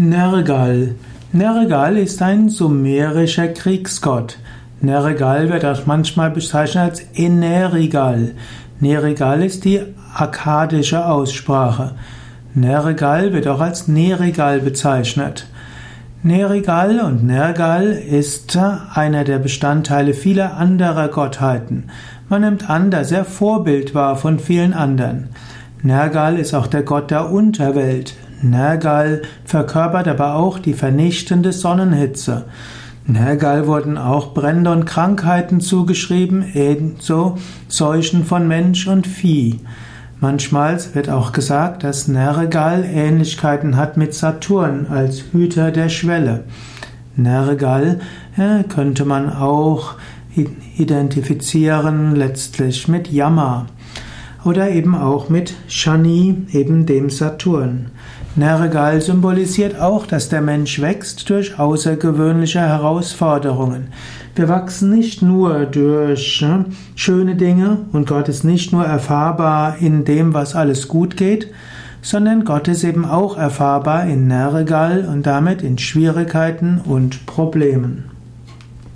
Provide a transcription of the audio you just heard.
Nergal. Nergal ist ein sumerischer Kriegsgott. Nergal wird auch manchmal bezeichnet als Enerigal. Nerigal ist die akkadische Aussprache. Nergal wird auch als Nerigal bezeichnet. Nerigal und Nergal ist einer der Bestandteile vieler anderer Gottheiten. Man nimmt an, dass er Vorbild war von vielen anderen. Nergal ist auch der Gott der Unterwelt. Nergal verkörpert aber auch die vernichtende Sonnenhitze. Nergal wurden auch Brände und Krankheiten zugeschrieben, ebenso Seuchen von Mensch und Vieh. Manchmal wird auch gesagt, dass Nergal Ähnlichkeiten hat mit Saturn als Hüter der Schwelle. Nergal ja, könnte man auch identifizieren letztlich mit Yama oder eben auch mit Shani, eben dem Saturn. Nergal symbolisiert auch, dass der Mensch wächst durch außergewöhnliche Herausforderungen. Wir wachsen nicht nur durch ne, schöne Dinge und Gott ist nicht nur erfahrbar in dem, was alles gut geht, sondern Gott ist eben auch erfahrbar in Nergal und damit in Schwierigkeiten und Problemen.